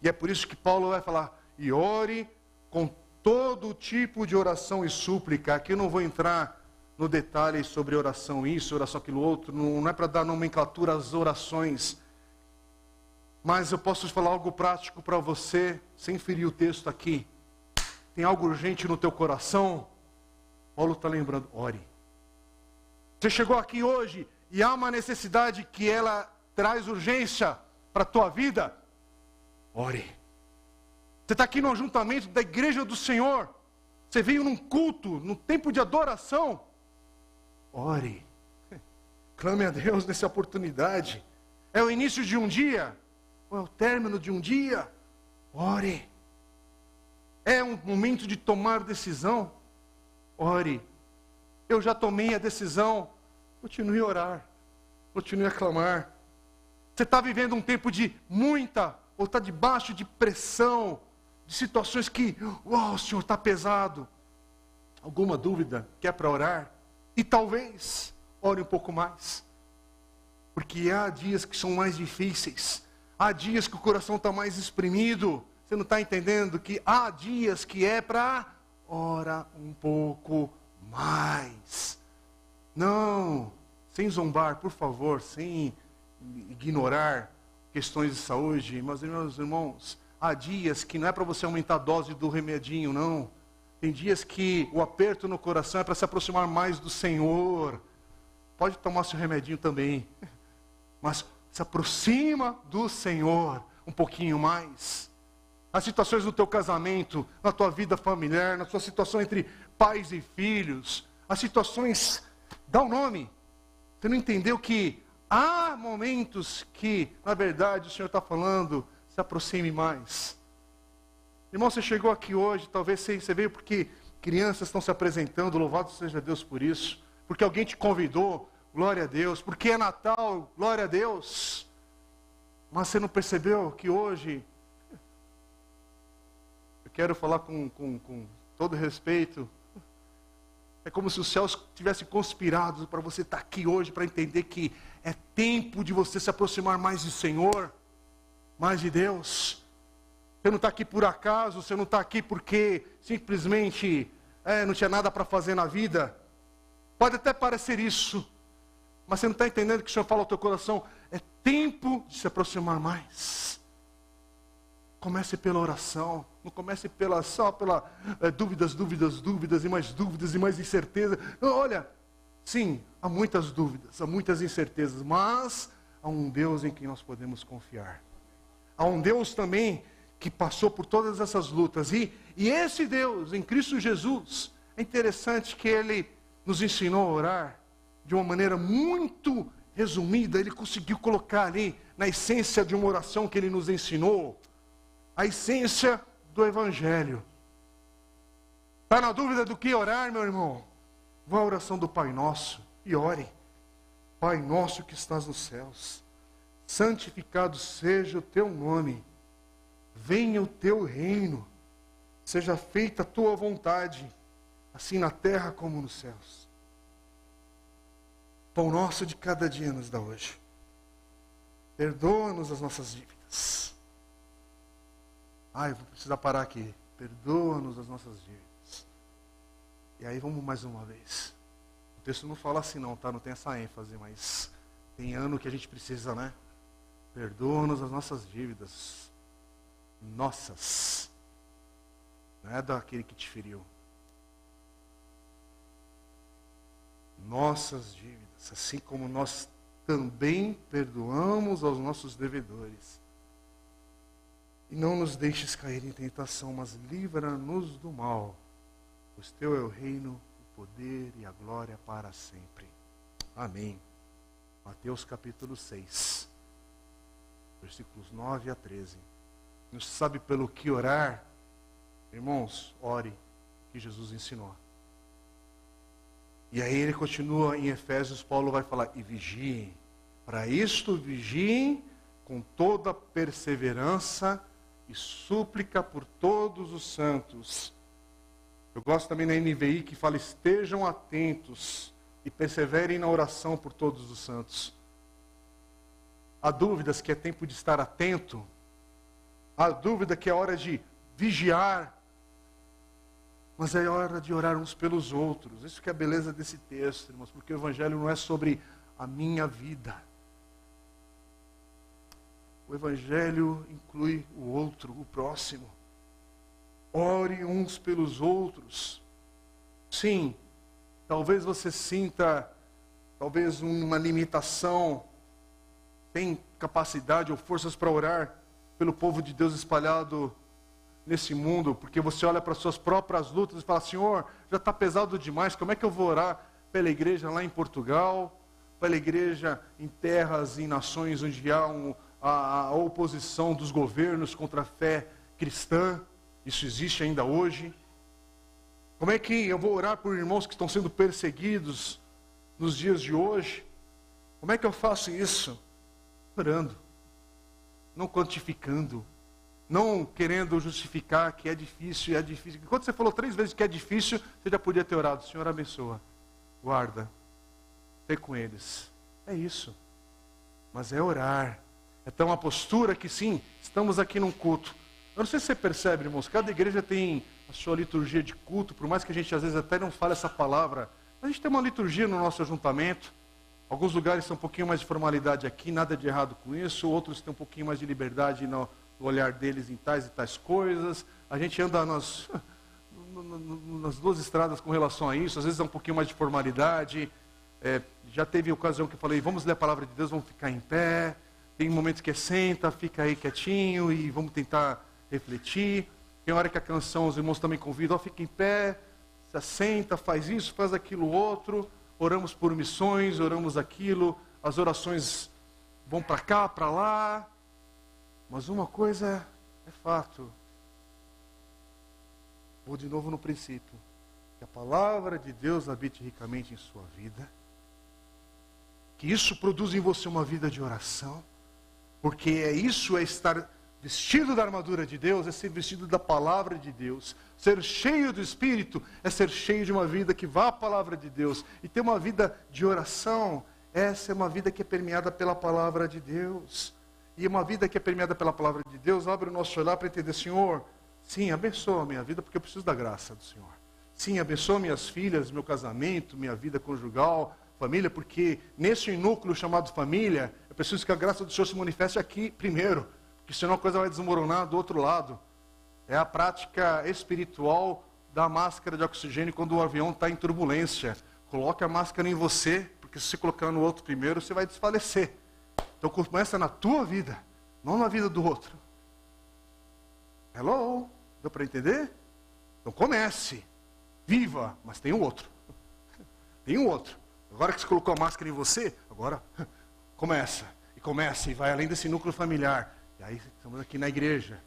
E é por isso que Paulo vai falar: e ore com todo tipo de oração e súplica. Aqui eu não vou entrar no detalhe sobre oração isso, oração aquilo outro, não, é para dar nomenclatura às orações. Mas eu posso falar algo prático para você, sem ferir o texto aqui. Tem algo urgente no teu coração? Paulo está lembrando, ore. Você chegou aqui hoje e há uma necessidade que ela traz urgência para a tua vida? Ore. Você está aqui no ajuntamento da igreja do Senhor. Você veio num culto, num tempo de adoração. Ore. Clame a Deus nessa oportunidade. É o início de um dia, ou é o término de um dia. Ore. É um momento de tomar decisão. Ore. Eu já tomei a decisão. Continue a orar. Continue a clamar. Você está vivendo um tempo de muita, ou está debaixo de pressão, de situações que, uau, o Senhor está pesado. Alguma dúvida? Quer para orar? E talvez ore um pouco mais. Porque há dias que são mais difíceis. Há dias que o coração está mais exprimido. Você não está entendendo que há dias que é para ora um pouco mais. Não, sem zombar, por favor, sem ignorar questões de saúde, mas meus irmãos, Há dias que não é para você aumentar a dose do remedinho, não. Tem dias que o aperto no coração é para se aproximar mais do Senhor. Pode tomar seu remedinho também. Mas se aproxima do Senhor um pouquinho mais. As situações no teu casamento, na tua vida familiar, na sua situação entre pais e filhos, as situações, dá o um nome. Você não entendeu que há momentos que, na verdade, o Senhor está falando, se aproxime mais. Irmão, você chegou aqui hoje, talvez você veio porque crianças estão se apresentando, louvado seja Deus por isso. Porque alguém te convidou, glória a Deus. Porque é Natal, glória a Deus. Mas você não percebeu que hoje, eu quero falar com, com, com todo respeito, É como se os céus tivessem conspirado para você estar aqui hoje para entender que é tempo de você se aproximar mais do Senhor, mais de Deus. Você não está aqui por acaso, você não está aqui porque simplesmente é, não tinha nada para fazer na vida. Pode até parecer isso, mas você não está entendendo que o Senhor fala ao teu coração: é tempo de se aproximar mais. Comece pela oração, não comece pela, só pela é, dúvidas, dúvidas, dúvidas e mais dúvidas e mais incerteza. Olha, sim, há muitas dúvidas, há muitas incertezas, mas há um Deus em quem nós podemos confiar. Há um Deus também que passou por todas essas lutas. E, e esse Deus, em Cristo Jesus, é interessante que ele nos ensinou a orar de uma maneira muito resumida. Ele conseguiu colocar ali, na essência de uma oração que ele nos ensinou, a essência do Evangelho. Está na dúvida do que orar, meu irmão? Vá à oração do Pai Nosso e ore. Pai Nosso que estás nos céus, santificado seja o teu nome, venha o teu reino, seja feita a tua vontade, assim na terra como nos céus. Pão nosso de cada dia nos dá hoje. Perdoa-nos as nossas dívidas Ai, vou precisar parar aqui. Perdoa-nos as nossas dívidas. E aí vamos mais uma vez. O texto não fala assim não, tá? Não tem essa ênfase, mas tem ano que a gente precisa, né? Perdoa-nos as nossas dívidas. Nossas. Não é daquele que te feriu. Nossas dívidas, assim como nós também perdoamos aos nossos devedores e não nos deixes cair em tentação, mas livra-nos do mal. Pois teu é o reino, o poder e a glória para sempre. Amém. Mateus capítulo 6, versículos 9 a 13. Não sabe pelo que orar? Irmãos, ore, que Jesus ensinou. E aí ele continua em Efésios, Paulo vai falar, e vigiem. Para isto vigiem com toda perseverança e súplica por todos os santos. Eu gosto também na NVI que fala: estejam atentos e perseverem na oração por todos os santos. Há dúvidas que é tempo de estar atento, há dúvida que é hora de vigiar, mas é hora de orar uns pelos outros. Isso que é a beleza desse texto, irmãos, porque o Evangelho não é sobre a minha vida. O Evangelho inclui o outro, o próximo. Ore uns pelos outros. Sim, talvez você sinta, talvez uma limitação, tem capacidade ou forças para orar pelo povo de Deus espalhado nesse mundo, porque você olha para suas próprias lutas e fala: Senhor, já está pesado demais, como é que eu vou orar pela igreja lá em Portugal, pela igreja em terras e nações onde há um, a, a oposição dos governos contra a fé cristã, isso existe ainda hoje. Como é que eu vou orar por irmãos que estão sendo perseguidos nos dias de hoje? Como é que eu faço isso? Orando, não quantificando, não querendo justificar que é difícil, é difícil. Quando você falou três vezes que é difícil, você já podia ter orado, Senhor abençoa, guarda, ser com eles. É isso. Mas é orar, é ter uma postura que sim, estamos aqui num culto. Eu não sei se você percebe, irmãos, cada igreja tem a sua liturgia de culto, por mais que a gente às vezes até não fale essa palavra, a gente tem uma liturgia no nosso ajuntamento. Alguns lugares têm um pouquinho mais de formalidade aqui, nada de errado com isso, outros têm um pouquinho mais de liberdade no, no olhar deles em tais e tais coisas. A gente anda nas, nas duas estradas com relação a isso, às vezes é um pouquinho mais de formalidade. É, já teve ocasião que eu falei, vamos ler a palavra de Deus, vamos ficar em pé. Tem momentos que é senta, fica aí quietinho e vamos tentar refletir. Tem hora que a canção, os irmãos também convidam, ó, fica em pé, se assenta, faz isso, faz aquilo outro. Oramos por missões, oramos aquilo, as orações vão para cá, para lá. Mas uma coisa é fato. Vou de novo no princípio. Que a palavra de Deus habite ricamente em sua vida. Que isso produza em você uma vida de oração porque é isso é estar vestido da armadura de Deus é ser vestido da palavra de Deus. Ser cheio do Espírito é ser cheio de uma vida que vá à palavra de Deus. E ter uma vida de oração, essa é uma vida que é permeada pela palavra de Deus. E uma vida que é permeada pela palavra de Deus, abre o nosso olhar para entender, Senhor, sim, abençoa a minha vida, porque eu preciso da graça do Senhor. Sim, abençoa minhas filhas, meu casamento, minha vida conjugal, família, porque nesse núcleo chamado família, eu preciso que a graça do Senhor se manifeste aqui primeiro, porque senão a coisa vai desmoronar do outro lado. É a prática espiritual da máscara de oxigênio quando o avião está em turbulência. Coloque a máscara em você, porque se você colocar no outro primeiro, você vai desfalecer. Então começa na tua vida, não na vida do outro. Hello? Deu para entender? Então comece. Viva, mas tem um outro. Tem um outro. Agora que você colocou a máscara em você, agora começa. E começa e vai além desse núcleo familiar. Aí estamos aqui na igreja.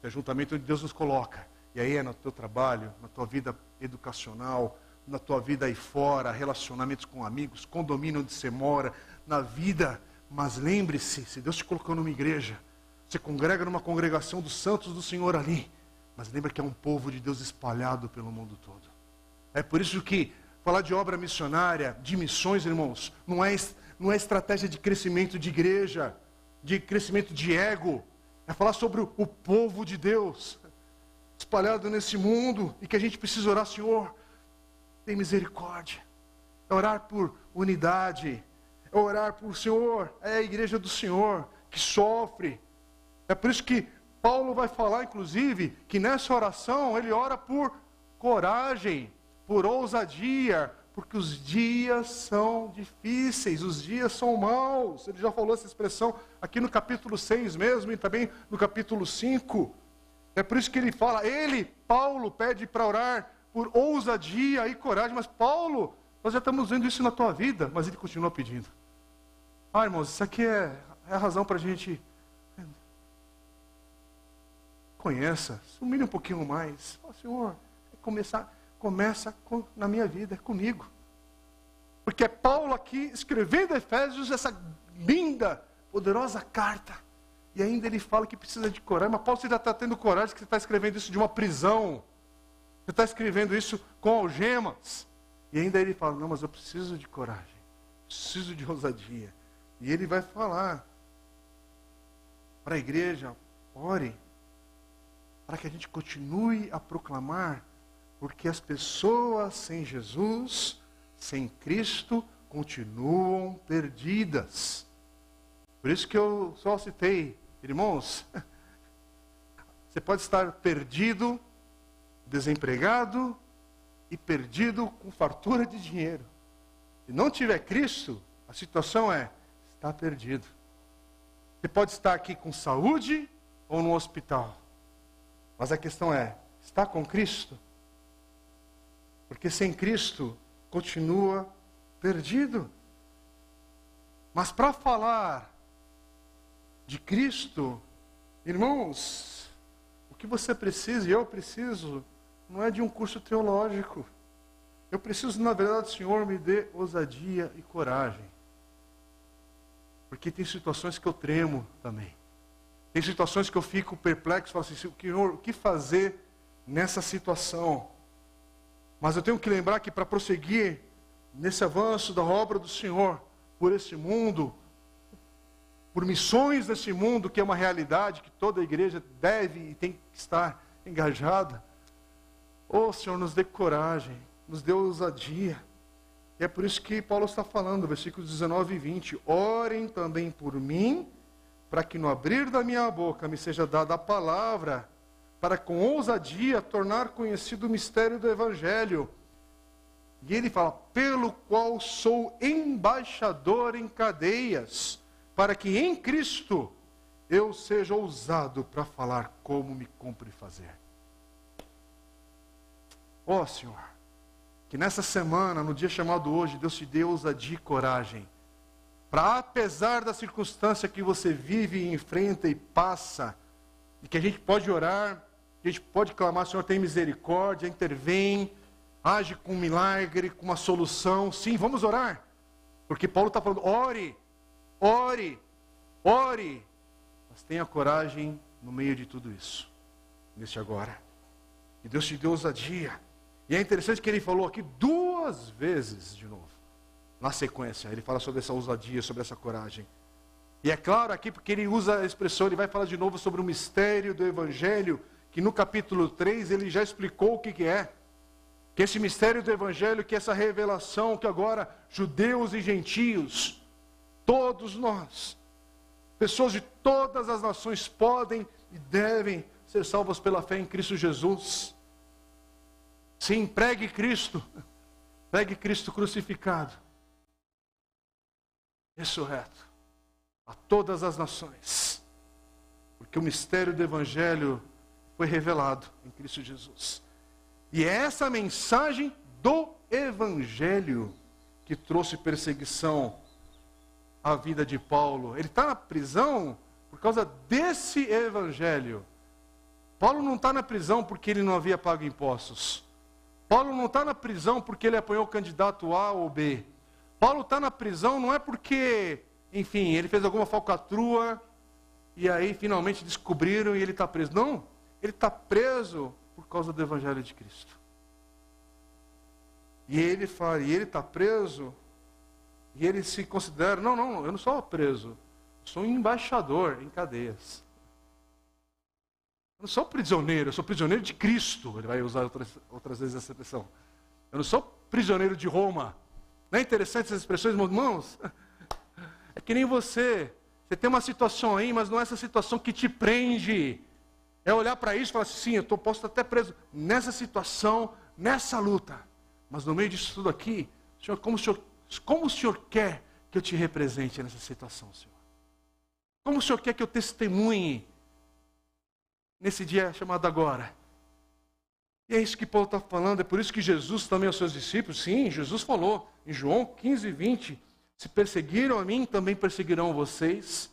Que é juntamento onde Deus nos coloca. E aí é no teu trabalho, na tua vida educacional, na tua vida aí fora, relacionamentos com amigos, condomínio onde você mora, na vida. Mas lembre-se, se Deus te colocou numa igreja, você congrega numa congregação dos santos do Senhor ali. Mas lembra que é um povo de Deus espalhado pelo mundo todo. É por isso que falar de obra missionária, de missões, irmãos, não é, não é estratégia de crescimento de igreja, de crescimento de ego. É falar sobre o, povo de Deus espalhado nesse mundo e que a gente precisa orar, Senhor, tem misericórdia. É orar por unidade, é orar por Senhor, é a igreja do Senhor que sofre. É por isso que Paulo vai falar, inclusive, que nessa oração ele ora por coragem, por ousadia, porque os dias são difíceis, os dias são maus. Ele já falou essa expressão aqui no capítulo 6 mesmo e também no capítulo 5. É por isso que ele fala, ele, Paulo, pede para orar por ousadia e coragem. Mas Paulo, nós já estamos vendo isso na tua vida, mas ele continua pedindo. Ah, irmãos, isso aqui é, é a razão para a gente conheça, se um pouquinho mais. Fala, Senhor, começar, começa com, na minha vida, comigo. Porque é Paulo aqui escrevendo Efésios essa linda, poderosa carta. E ainda ele fala que precisa de coragem. Mas Paulo, você já está tendo coragem que você está escrevendo isso de uma prisão. Você está escrevendo isso com algemas. E ainda ele fala, não, mas eu preciso de coragem. Preciso de ousadia. E ele vai falar para a igreja, ore para que a gente continue a proclamar, porque as pessoas sem Jesus, sem Cristo, continuam perdidas. Por isso que eu só citei, irmãos, você pode estar perdido, desempregado e perdido com fartura de dinheiro. Se não tiver Cristo, a situação é, está perdido. Você pode estar aqui com saúde ou no hospital. Mas a questão é: está com Cristo? Porque sem Cristo continua perdido. Mas para falar de Cristo, irmãos, o que você precisa e eu preciso não é de um curso teológico. Eu preciso, na verdade, Senhor, me dê ousadia e coragem. Porque tem situações que eu tremo também. Tem situações que eu fico perplexo, falo assim, Senhor, o que fazer nessa situação? Mas eu tenho que lembrar que para prosseguir nesse avanço da obra do Senhor por esse mundo, por missões desse mundo, que é uma realidade que toda igreja deve e tem que estar engajada, oh Senhor, nos dê coragem, nos dê ousadia. E é por isso que Paulo está falando, versículos 19 e 20: Orem também por mim para que no abrir da minha boca me seja dada a palavra, para com ousadia tornar conhecido o mistério do Evangelho. E ele fala: pelo qual sou embaixador em cadeias, para que em Cristo eu seja ousado para falar como me cumpre fazer. Ó oh, Senhor, que nessa semana, no dia chamado hoje, Deus te dê ousadia e coragem para apesar da circunstância que você vive enfrenta e passa, e que a gente pode orar, a gente pode clamar, Senhor, tem misericórdia, intervém, age com um milagre, com uma solução. Sim, vamos orar. Porque Paulo está falando, ore, ore, ore. Mas tenha coragem no meio de tudo isso, neste agora. E Deus te deu ousadia. E é interessante que ele falou aqui duas vezes de novo. Na sequência, ele fala sobre essa ousadia, sobre essa coragem. E é claro aqui, porque ele usa a expressão, ele vai falar de novo sobre o mistério do Evangelho, que no capítulo 3 ele já explicou o que, que é. Que esse mistério do Evangelho, que essa revelação, que agora judeus e gentios, todos nós, pessoas de todas as nações podem e devem ser salvas pela fé em Cristo Jesus. Sim, pregue Cristo, pregue Cristo crucificado, ressurreto, a todas as nações, porque o mistério do Evangelho foi revelado em Cristo Jesus. E é essa mensagem do Evangelho que trouxe perseguição à vida de Paulo. Ele está na prisão por causa desse Evangelho. Paulo não está na prisão porque ele não havia pago impostos. Paulo não está na prisão porque ele apoiou o candidato A ou B. Paulo está na prisão não é porque, enfim, ele fez alguma falcatrua e aí finalmente descobriram e ele está preso. Não, ele está preso por causa do Evangelho de Cristo. E ele fala, e ele está preso, e ele se considera, não, não, eu não sou preso, sou um embaixador em cadeias. Eu não sou prisioneiro, eu sou prisioneiro de Cristo. Ele vai usar outras, outras vezes essa expressão. Eu não sou prisioneiro de Roma. Não é interessante essas expressões, meus irmãos? É que nem você. Você tem uma situação aí, mas não é essa situação que te prende. É olhar para isso e falar assim, sim, eu tô, posso estar até preso nessa situação, nessa luta. Mas no meio disso tudo aqui, Senhor, como o Senhor, como o Senhor quer que eu te represente nessa situação, Senhor? Como o Senhor quer que eu testemunhe nesse dia chamado agora? E é isso que Paulo está falando, é por isso que Jesus também aos seus discípulos, sim, Jesus falou em João 15, 20, se perseguiram a mim, também perseguirão vocês.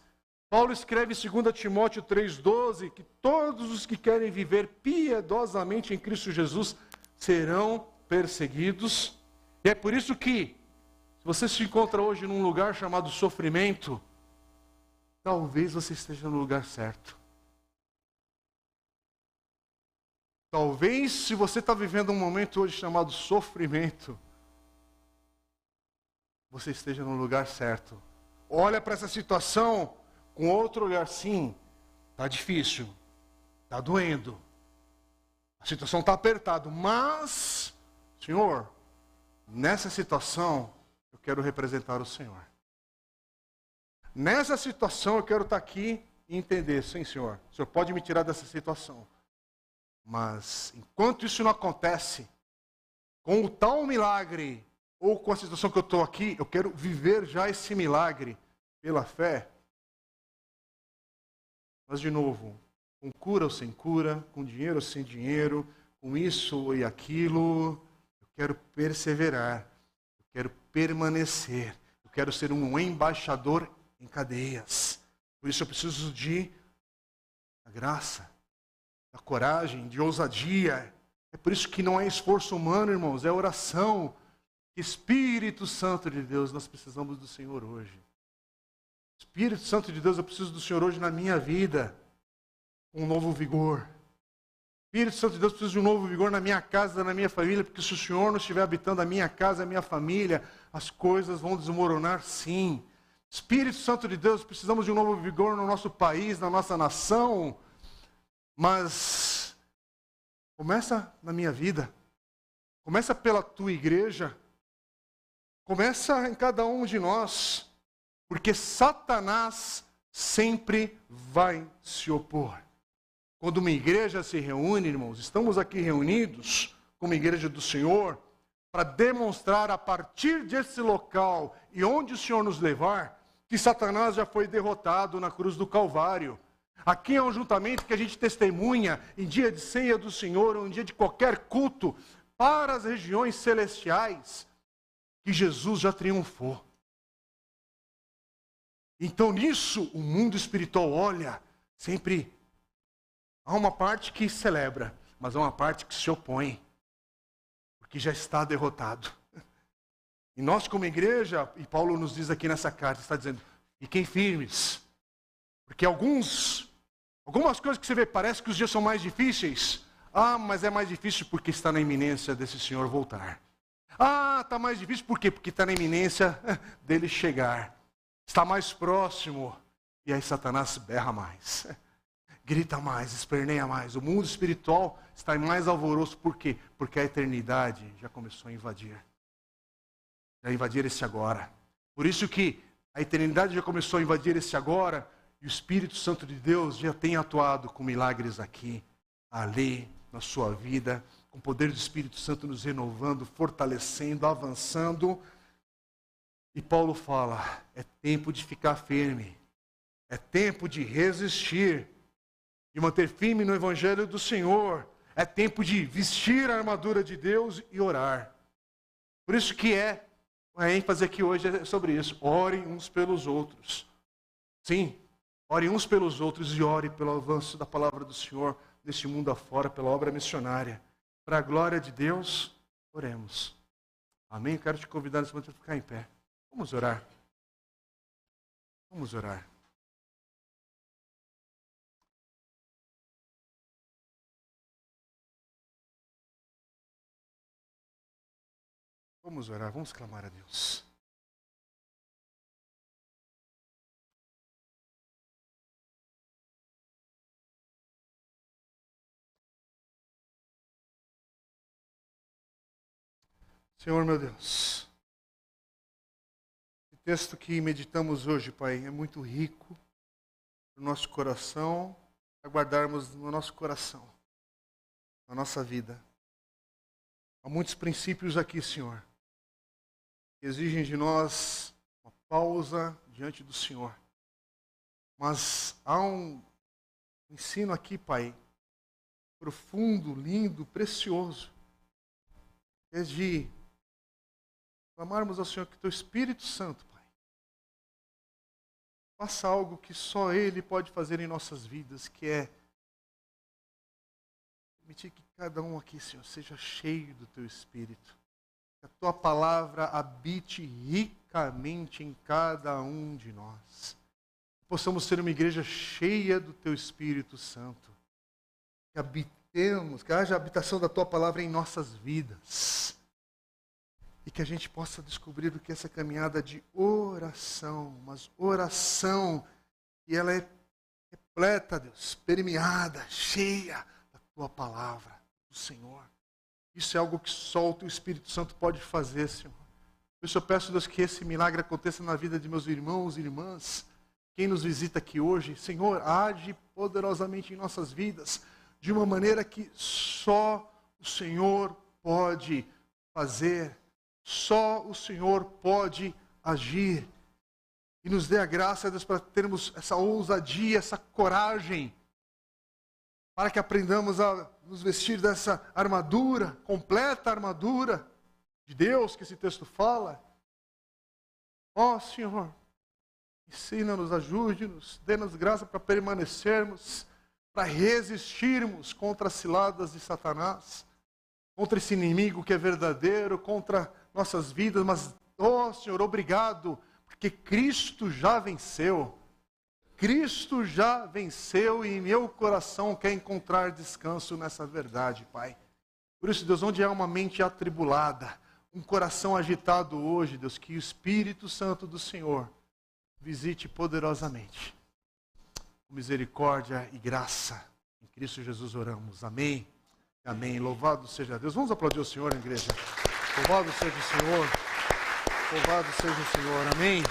Paulo escreve em 2 Timóteo 3,12 que todos os que querem viver piedosamente em Cristo Jesus serão perseguidos. E é por isso que, se você se encontra hoje num lugar chamado sofrimento, talvez você esteja no lugar certo. Talvez, se você está vivendo um momento hoje chamado sofrimento, você esteja no lugar certo. Olha para essa situação com outro olhar, sim, está difícil, está doendo, a situação está apertada, mas, Senhor, nessa situação eu quero representar o Senhor. Nessa situação eu quero estar tá aqui e entender, sim, Senhor, o Senhor pode me tirar dessa situação. Mas enquanto isso não acontece, com o tal milagre, ou com a situação que eu estou aqui, eu quero viver já esse milagre pela fé. Mas, de novo, com cura ou sem cura, com dinheiro ou sem dinheiro, com isso e aquilo, eu quero perseverar, eu quero permanecer, eu quero ser um embaixador em cadeias. Por isso eu preciso de a graça, da coragem, de ousadia. É por isso que não é esforço humano, irmãos, é oração. Espírito Santo de Deus, nós precisamos do Senhor hoje. Espírito Santo de Deus, eu preciso do Senhor hoje na minha vida, com um novo vigor. Espírito Santo de Deus, eu preciso de um novo vigor na minha casa, na minha família, porque se o Senhor não estiver habitando a minha casa, a minha família, as coisas vão desmoronar sim. Espírito Santo de Deus, precisamos de um novo vigor no nosso país, na nossa nação, mas começa na minha vida, começa pela tua igreja, começa em cada um de nós. Porque Satanás sempre vai se opor. Quando uma igreja se reúne, irmãos, estamos aqui reunidos como igreja do Senhor para demonstrar a partir desse local e onde o Senhor nos levar, que Satanás já foi derrotado na cruz do Calvário. Aqui é um juntamento que a gente testemunha em dia de ceia do Senhor, ou em dia de qualquer culto, para as regiões celestiais, que Jesus já triunfou. Então nisso o mundo espiritual olha, sempre há uma parte que celebra, mas há uma parte que se opõe, porque já está derrotado. E nós, como igreja, e Paulo nos diz aqui nessa carta, está dizendo: fiquem firmes, porque alguns Algumas coisas que você vê, parece que os dias são mais difíceis. Ah, mas é mais difícil porque está na iminência desse Senhor voltar. Ah, está mais difícil por quê? Porque está na iminência dele chegar. Está mais próximo. E aí Satanás berra mais. Grita mais, esperneia mais. O mundo espiritual está em mais alvoroço. Por quê? Porque a eternidade já começou a invadir. Já invadir esse agora. Por isso que a eternidade já começou a invadir esse agora. E o Espírito Santo de Deus já tem atuado com milagres aqui, ali, na sua vida, com o poder do Espírito Santo nos renovando, fortalecendo, avançando. E Paulo fala: é tempo de ficar firme, é tempo de resistir, de manter firme no Evangelho do Senhor, é tempo de vestir a armadura de Deus e orar. Por isso que é a ênfase aqui hoje é sobre isso. Orem uns pelos outros. Sim, Ore uns pelos outros e ore pelo avanço da palavra do Senhor neste mundo afora, pela obra missionária. Para a glória de Deus, oremos. Amém? quero te convidar nesse momento a ficar em pé. Vamos orar. Vamos orar. Vamos orar, vamos clamar a Deus. Senhor meu Deus, texto que meditamos hoje, Pai, é muito rico para o nosso coração, para guardarmos no nosso coração, na nossa vida. Há muitos princípios aqui, Senhor, que exigem de nós uma pausa diante do Senhor. Mas há um ensino aqui, Pai, profundo, lindo, precioso, é de clamarmos ao Senhor que teu Espírito Santo, faça algo que só Ele pode fazer em nossas vidas, que é permitir que cada um aqui, Senhor, seja cheio do teu Espírito. Que a tua palavra habite ricamente em cada um de nós. Que possamos ser uma igreja cheia do teu Espírito Santo. Que habitemos, que haja habitação da tua palavra em nossas vidas e que a gente possa descobrir o que é essa caminhada de oração, mas oração, e ela é repleta, Deus, permeada, cheia da tua palavra, do Senhor. Isso é algo que só o teu Espírito Santo pode fazer, Senhor. Por isso eu peço, Deus, que esse milagre aconteça na vida de meus irmãos e irmãs, quem nos visita aqui hoje. Senhor, age poderosamente em nossas vidas, de uma maneira que só o Senhor pode fazer só o Senhor pode agir. E nos dê a graça, Deus, para termos essa ousadia, essa coragem, para que aprendamos a nos vestir dessa armadura, completa armadura de Deus, que esse texto fala. Ó oh, Senhor, ensina-nos, ajude-nos, dê-nos graça para permanecermos, para resistirmos contra as ciladas de Satanás, contra esse inimigo que é verdadeiro, contra nossas vidas, mas, oh Senhor, obrigado, porque Cristo já venceu. Cristo já venceu e meu coração quer encontrar descanso nessa verdade, Pai. Por isso, Deus, onde há uma mente atribulada, um coração agitado hoje, Deus, que o Espírito Santo do Senhor visite poderosamente. Com misericórdia e graça. Em Cristo Jesus oramos. Amém. Amém. Louvado seja Deus. Vamos aplaudir o Senhor, igreja. Louvado seja o Senhor. Louvado seja o Senhor. Amém.